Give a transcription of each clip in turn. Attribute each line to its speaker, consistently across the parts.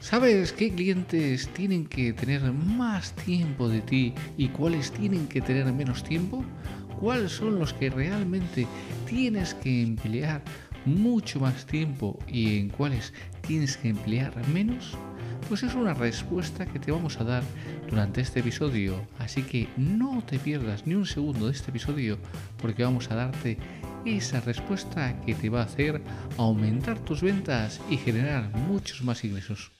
Speaker 1: ¿Sabes qué clientes tienen que tener más tiempo de ti y cuáles tienen que tener menos tiempo? ¿Cuáles son los que realmente tienes que emplear mucho más tiempo y en cuáles tienes que emplear menos? Pues es una respuesta que te vamos a dar durante este episodio, así que no te pierdas ni un segundo de este episodio porque vamos a darte esa respuesta que te va a hacer aumentar tus ventas y generar muchos más ingresos.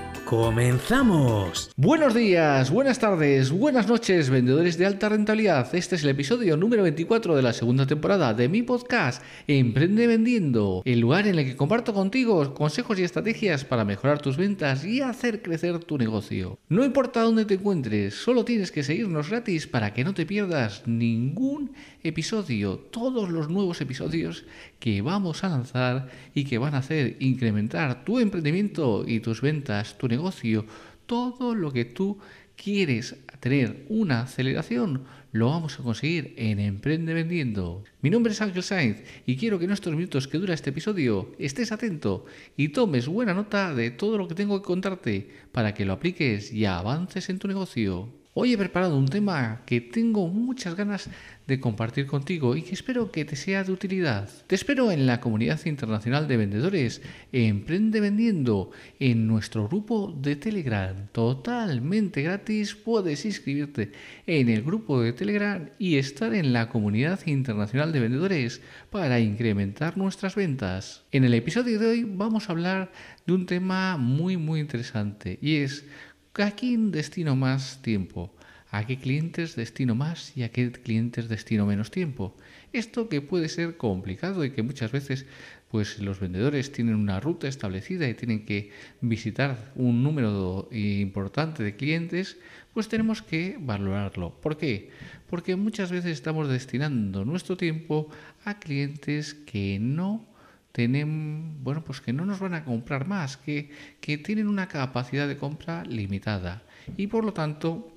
Speaker 2: ¡Comenzamos!
Speaker 1: Buenos días, buenas tardes, buenas noches, vendedores de alta rentabilidad. Este es el episodio número 24 de la segunda temporada de mi podcast Emprende Vendiendo, el lugar en el que comparto contigo consejos y estrategias para mejorar tus ventas y hacer crecer tu negocio. No importa dónde te encuentres, solo tienes que seguirnos gratis para que no te pierdas ningún episodio, todos los nuevos episodios que vamos a lanzar y que van a hacer incrementar tu emprendimiento y tus ventas, tu negocio, todo lo que tú quieres tener una aceleración, lo vamos a conseguir en Emprende Vendiendo. Mi nombre es Ángel Sainz y quiero que en estos minutos que dura este episodio estés atento y tomes buena nota de todo lo que tengo que contarte para que lo apliques y avances en tu negocio. Hoy he preparado un tema que tengo muchas ganas de compartir contigo y que espero que te sea de utilidad. Te espero en la comunidad internacional de vendedores Emprende Vendiendo en nuestro grupo de Telegram. Totalmente gratis puedes inscribirte en el grupo de Telegram y estar en la comunidad internacional de vendedores para incrementar nuestras ventas. En el episodio de hoy vamos a hablar de un tema muy muy interesante y es ¿A quién destino más tiempo? ¿A qué clientes destino más y a qué clientes destino menos tiempo? Esto que puede ser complicado y que muchas veces pues los vendedores tienen una ruta establecida y tienen que visitar un número importante de clientes, pues tenemos que valorarlo. ¿Por qué? Porque muchas veces estamos destinando nuestro tiempo a clientes que no tienen, bueno, pues que no nos van a comprar más, que, que tienen una capacidad de compra limitada. Y por lo tanto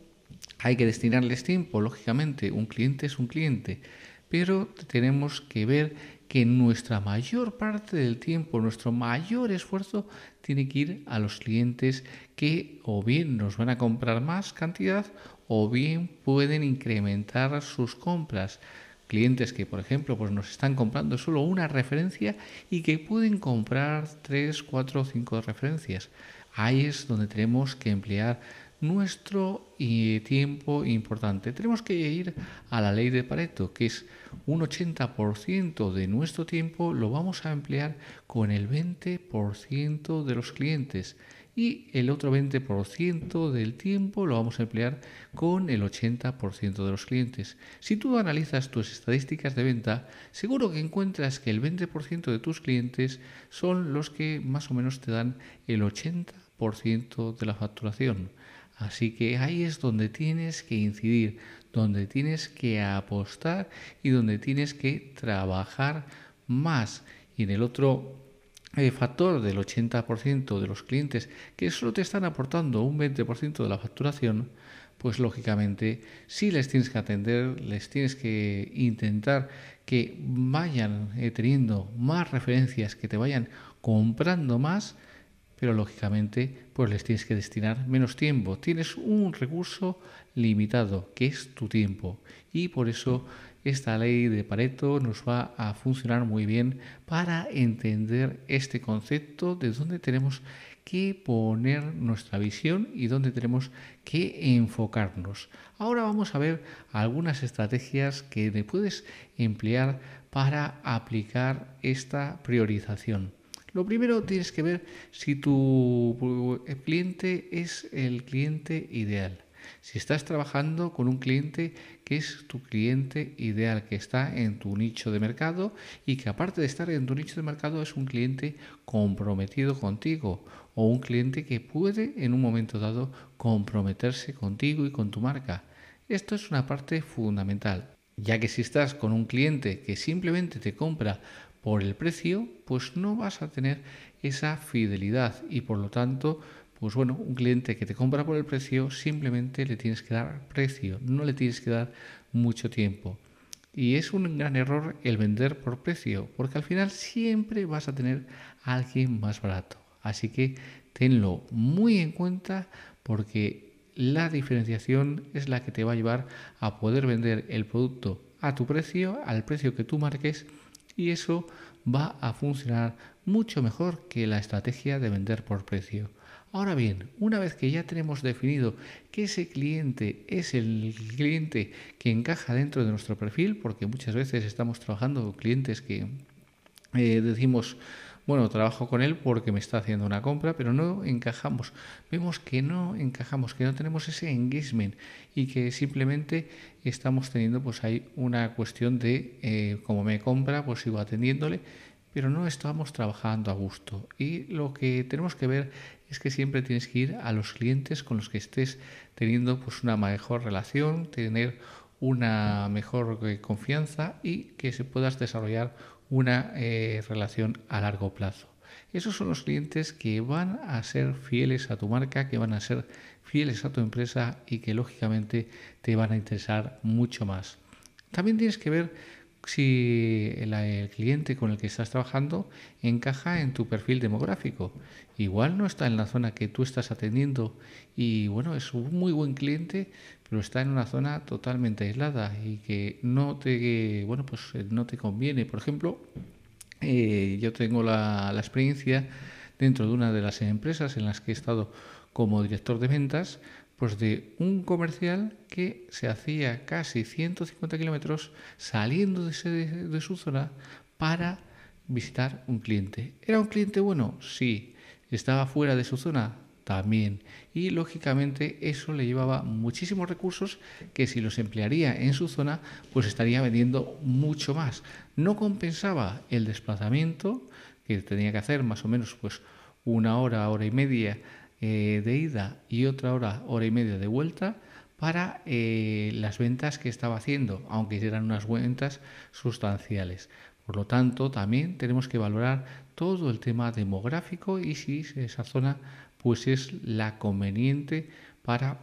Speaker 1: hay que destinarles tiempo, lógicamente, un cliente es un cliente, pero tenemos que ver que nuestra mayor parte del tiempo, nuestro mayor esfuerzo tiene que ir a los clientes que o bien nos van a comprar más cantidad o bien pueden incrementar sus compras clientes que, por ejemplo, pues nos están comprando solo una referencia y que pueden comprar tres, cuatro o cinco referencias. Ahí es donde tenemos que emplear nuestro eh, tiempo importante. Tenemos que ir a la ley de Pareto, que es un 80% de nuestro tiempo lo vamos a emplear con el 20% de los clientes y el otro 20% del tiempo lo vamos a emplear con el 80% de los clientes. Si tú analizas tus estadísticas de venta, seguro que encuentras que el 20% de tus clientes son los que más o menos te dan el 80% de la facturación. Así que ahí es donde tienes que incidir, donde tienes que apostar y donde tienes que trabajar más. Y en el otro el factor del 80% de los clientes que solo te están aportando un 20% de la facturación, pues lógicamente si les tienes que atender, les tienes que intentar que vayan eh, teniendo más referencias, que te vayan comprando más, pero lógicamente pues les tienes que destinar menos tiempo. Tienes un recurso limitado, que es tu tiempo. Y por eso esta ley de Pareto nos va a funcionar muy bien para entender este concepto de dónde tenemos que poner nuestra visión y dónde tenemos que enfocarnos. Ahora vamos a ver algunas estrategias que puedes emplear para aplicar esta priorización. Lo primero tienes que ver si tu cliente es el cliente ideal. Si estás trabajando con un cliente que es tu cliente ideal, que está en tu nicho de mercado y que aparte de estar en tu nicho de mercado es un cliente comprometido contigo o un cliente que puede en un momento dado comprometerse contigo y con tu marca. Esto es una parte fundamental, ya que si estás con un cliente que simplemente te compra por el precio, pues no vas a tener esa fidelidad y por lo tanto, pues bueno, un cliente que te compra por el precio simplemente le tienes que dar precio, no le tienes que dar mucho tiempo. Y es un gran error el vender por precio, porque al final siempre vas a tener a alguien más barato. Así que tenlo muy en cuenta porque la diferenciación es la que te va a llevar a poder vender el producto a tu precio, al precio que tú marques y eso va a funcionar mucho mejor que la estrategia de vender por precio. Ahora bien, una vez que ya tenemos definido que ese cliente es el cliente que encaja dentro de nuestro perfil, porque muchas veces estamos trabajando con clientes que eh, decimos, bueno, trabajo con él porque me está haciendo una compra, pero no encajamos. Vemos que no encajamos, que no tenemos ese engagement y que simplemente estamos teniendo pues ahí una cuestión de eh, como me compra, pues sigo atendiéndole, pero no estamos trabajando a gusto. Y lo que tenemos que ver es que siempre tienes que ir a los clientes con los que estés teniendo pues una mejor relación, tener una mejor eh, confianza y que se puedas desarrollar una eh, relación a largo plazo. Esos son los clientes que van a ser fieles a tu marca, que van a ser fieles a tu empresa y que lógicamente te van a interesar mucho más. También tienes que ver si el, cliente con el que estás trabajando encaja en tu perfil demográfico. Igual no está en la zona que tú estás atendiendo y bueno, es un muy buen cliente, pero está en una zona totalmente aislada y que no te, bueno, pues eh, no te conviene. Por ejemplo, eh, yo tengo la, la experiencia dentro de una de las empresas en las que he estado como director de ventas, pues de un comercial que se hacía casi 150 kilómetros saliendo de, su zona para visitar un cliente. ¿Era un cliente bueno? Sí. ¿Estaba fuera de su zona? También. Y lógicamente eso le llevaba muchísimos recursos que si los emplearía en su zona, pues estaría vendiendo mucho más. No compensaba el desplazamiento que tenía que hacer más o menos pues una hora, hora y media eh, de ida y otra hora, hora y media de vuelta para eh, las ventas que estaba haciendo, aunque eran unas ventas sustanciales. Por lo tanto, también tenemos que valorar todo el tema demográfico y si esa zona pues es la conveniente para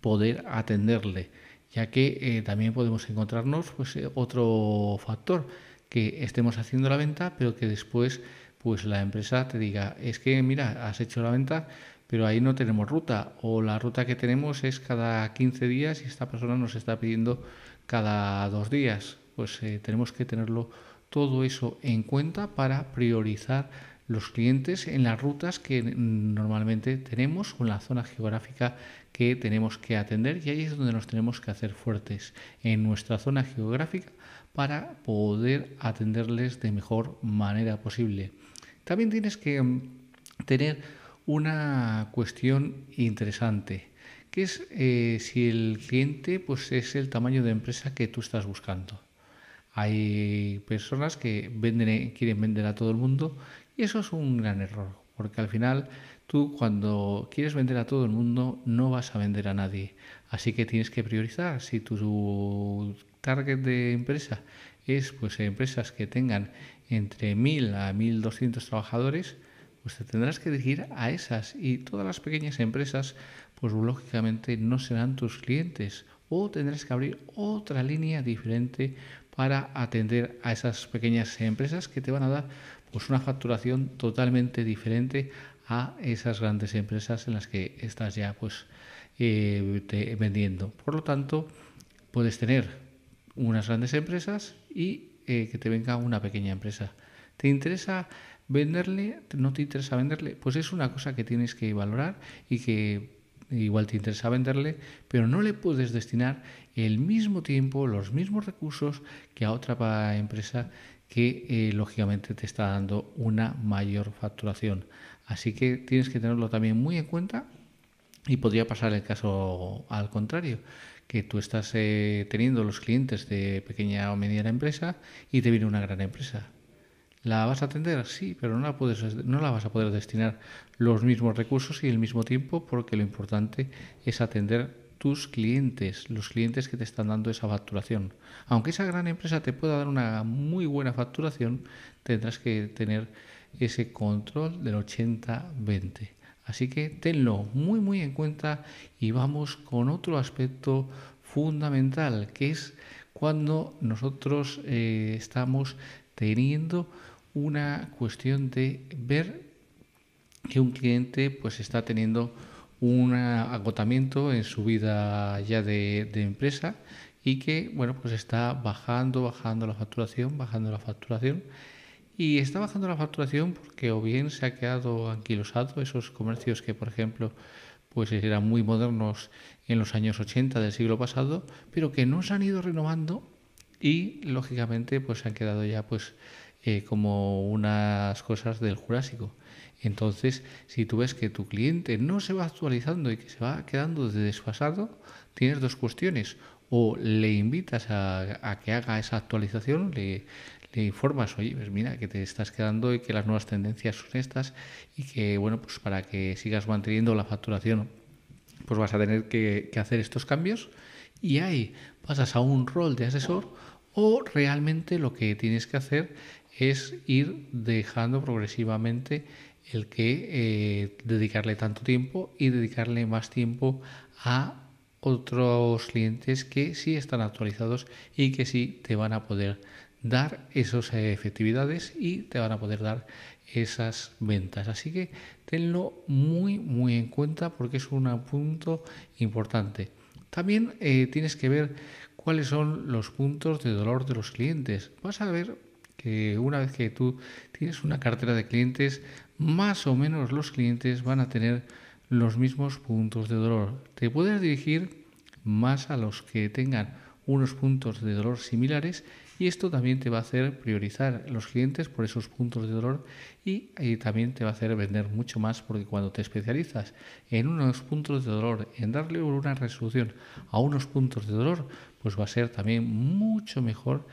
Speaker 1: poder atenderle, ya que eh, también podemos encontrarnos pues otro factor que estemos haciendo la venta, pero que después pues la empresa te diga, es que mira, has hecho la venta, pero ahí no tenemos ruta o la ruta que tenemos es cada 15 días y esta persona nos está pidiendo cada dos días. Pues eh, tenemos que tenerlo todo eso en cuenta para priorizar los clientes en las rutas que normalmente tenemos o en la zona geográfica que tenemos que atender y ahí es donde nos tenemos que hacer fuertes en nuestra zona geográfica para poder atenderles de mejor manera posible. También tienes que mm, tener una cuestión interesante, que es eh, si el cliente pues, es el tamaño de empresa que tú estás buscando. Hay personas que venden, quieren vender a todo el mundo y eso es un gran error, porque al final tú cuando quieres vender a todo el mundo no vas a vender a nadie. Así que tienes que priorizar. Si tu target de empresa es pues empresas que tengan entre 1000 a 1200 trabajadores, pues te tendrás que dirigir a esas y todas las pequeñas empresas pues lógicamente no serán tus clientes o tendrás que abrir otra línea diferente para atender a esas pequeñas empresas que te van a dar pues una facturación totalmente diferente a esas grandes empresas en las que estás ya pues eh, vendiendo. Por lo tanto, puedes tener unas grandes empresas y eh, que te venga una pequeña empresa. ¿Te interesa venderle? ¿No te interesa venderle? Pues es una cosa que tienes que valorar y que igual te interesa venderle, pero no le puedes destinar el mismo tiempo, los mismos recursos que a otra empresa que eh, lógicamente te está dando una mayor facturación. Así que tienes que tenerlo también muy en cuenta y podría pasar el caso al contrario, que tú estás eh, teniendo los clientes de pequeña o mediana empresa y te viene una gran empresa. ¿La vas a atender? Sí, pero no la, puedes, no la vas a poder destinar los mismos recursos y el mismo tiempo porque lo importante es atender tus clientes, los clientes que te están dando esa facturación. Aunque esa gran empresa te pueda dar una muy buena facturación, tendrás que tener ese control del 80-20. Así que tenlo muy muy en cuenta y vamos con otro aspecto fundamental, que es cuando nosotros eh, estamos teniendo una cuestión de ver que un cliente pues está teniendo un agotamiento en su vida ya de, empresa y que bueno pues está bajando bajando la facturación bajando la facturación. Y está bajando la facturación porque o bien se ha quedado anquilosado esos comercios que por ejemplo pues eran muy modernos en los años 80 del siglo pasado pero que no se han ido renovando y lógicamente pues se han quedado ya pues eh, como unas cosas del Jurásico. Entonces, si tú ves que tu cliente no se va actualizando y que se va quedando desfasado, tienes dos cuestiones. O le invitas a, que haga esa actualización, le, informas, oye, pues mira, que te estás quedando y que las nuevas tendencias son estas y que, bueno, pues para que sigas manteniendo la facturación, pues vas a tener que, que hacer estos cambios. Y ahí pasas a un rol de asesor o realmente lo que tienes que hacer es ir dejando progresivamente el que eh, dedicarle tanto tiempo y dedicarle más tiempo a otros clientes que sí están actualizados y que sí te van a poder dar esas efectividades y te van a poder dar esas ventas. Así que tenlo muy muy en cuenta porque es un punto importante. También eh, tienes que ver cuáles son los puntos de dolor de los clientes. Vas a ver que una vez que tú tienes una cartera de clientes, más o menos los clientes van a tener los mismos puntos de dolor. Te puedes dirigir más a los que tengan unos puntos de dolor similares y esto también te va a hacer priorizar los clientes por esos puntos de dolor y, también te va a hacer vender mucho más porque cuando te especializas en unos puntos de dolor, en darle una resolución a unos puntos de dolor, pues va a ser también mucho mejor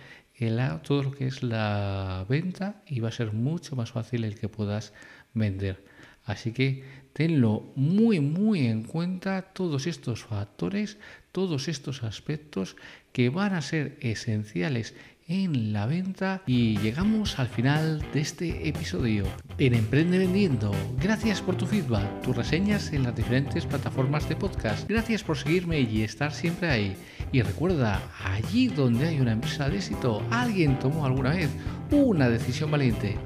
Speaker 1: todo lo que es la venta y va a ser mucho más fácil el que puedas vender. Así que tenlo muy muy en cuenta todos estos factores, todos estos aspectos que van a ser esenciales en la venta y llegamos al final de este episodio en Emprende Vendiendo. Gracias por tu feedback, tus reseñas en las diferentes plataformas de podcast. Gracias por seguirme y estar siempre ahí. Y recuerda, allí donde hay una empresa de éxito, alguien tomó alguna vez una decisión valiente.